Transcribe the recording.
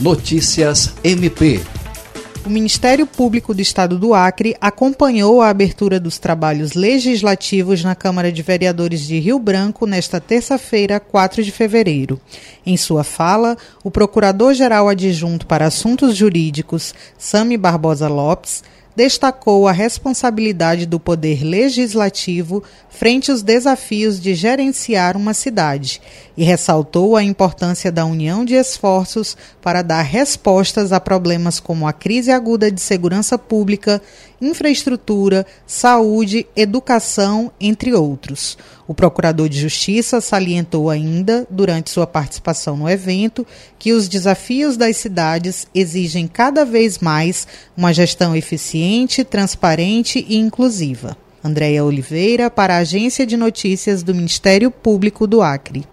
Notícias MP. O Ministério Público do Estado do Acre acompanhou a abertura dos trabalhos legislativos na Câmara de Vereadores de Rio Branco nesta terça-feira, 4 de fevereiro. Em sua fala, o Procurador-Geral Adjunto para Assuntos Jurídicos, Sami Barbosa Lopes, destacou a responsabilidade do Poder Legislativo frente aos desafios de gerenciar uma cidade e ressaltou a importância da união de esforços para dar respostas a problemas como a crise aguda de segurança pública, infraestrutura, saúde, educação, entre outros. O Procurador de Justiça salientou ainda, durante sua participação no evento, que os desafios das cidades exigem cada vez mais uma gestão eficiente, transparente e inclusiva. Andréia Oliveira, para a Agência de Notícias do Ministério Público do Acre.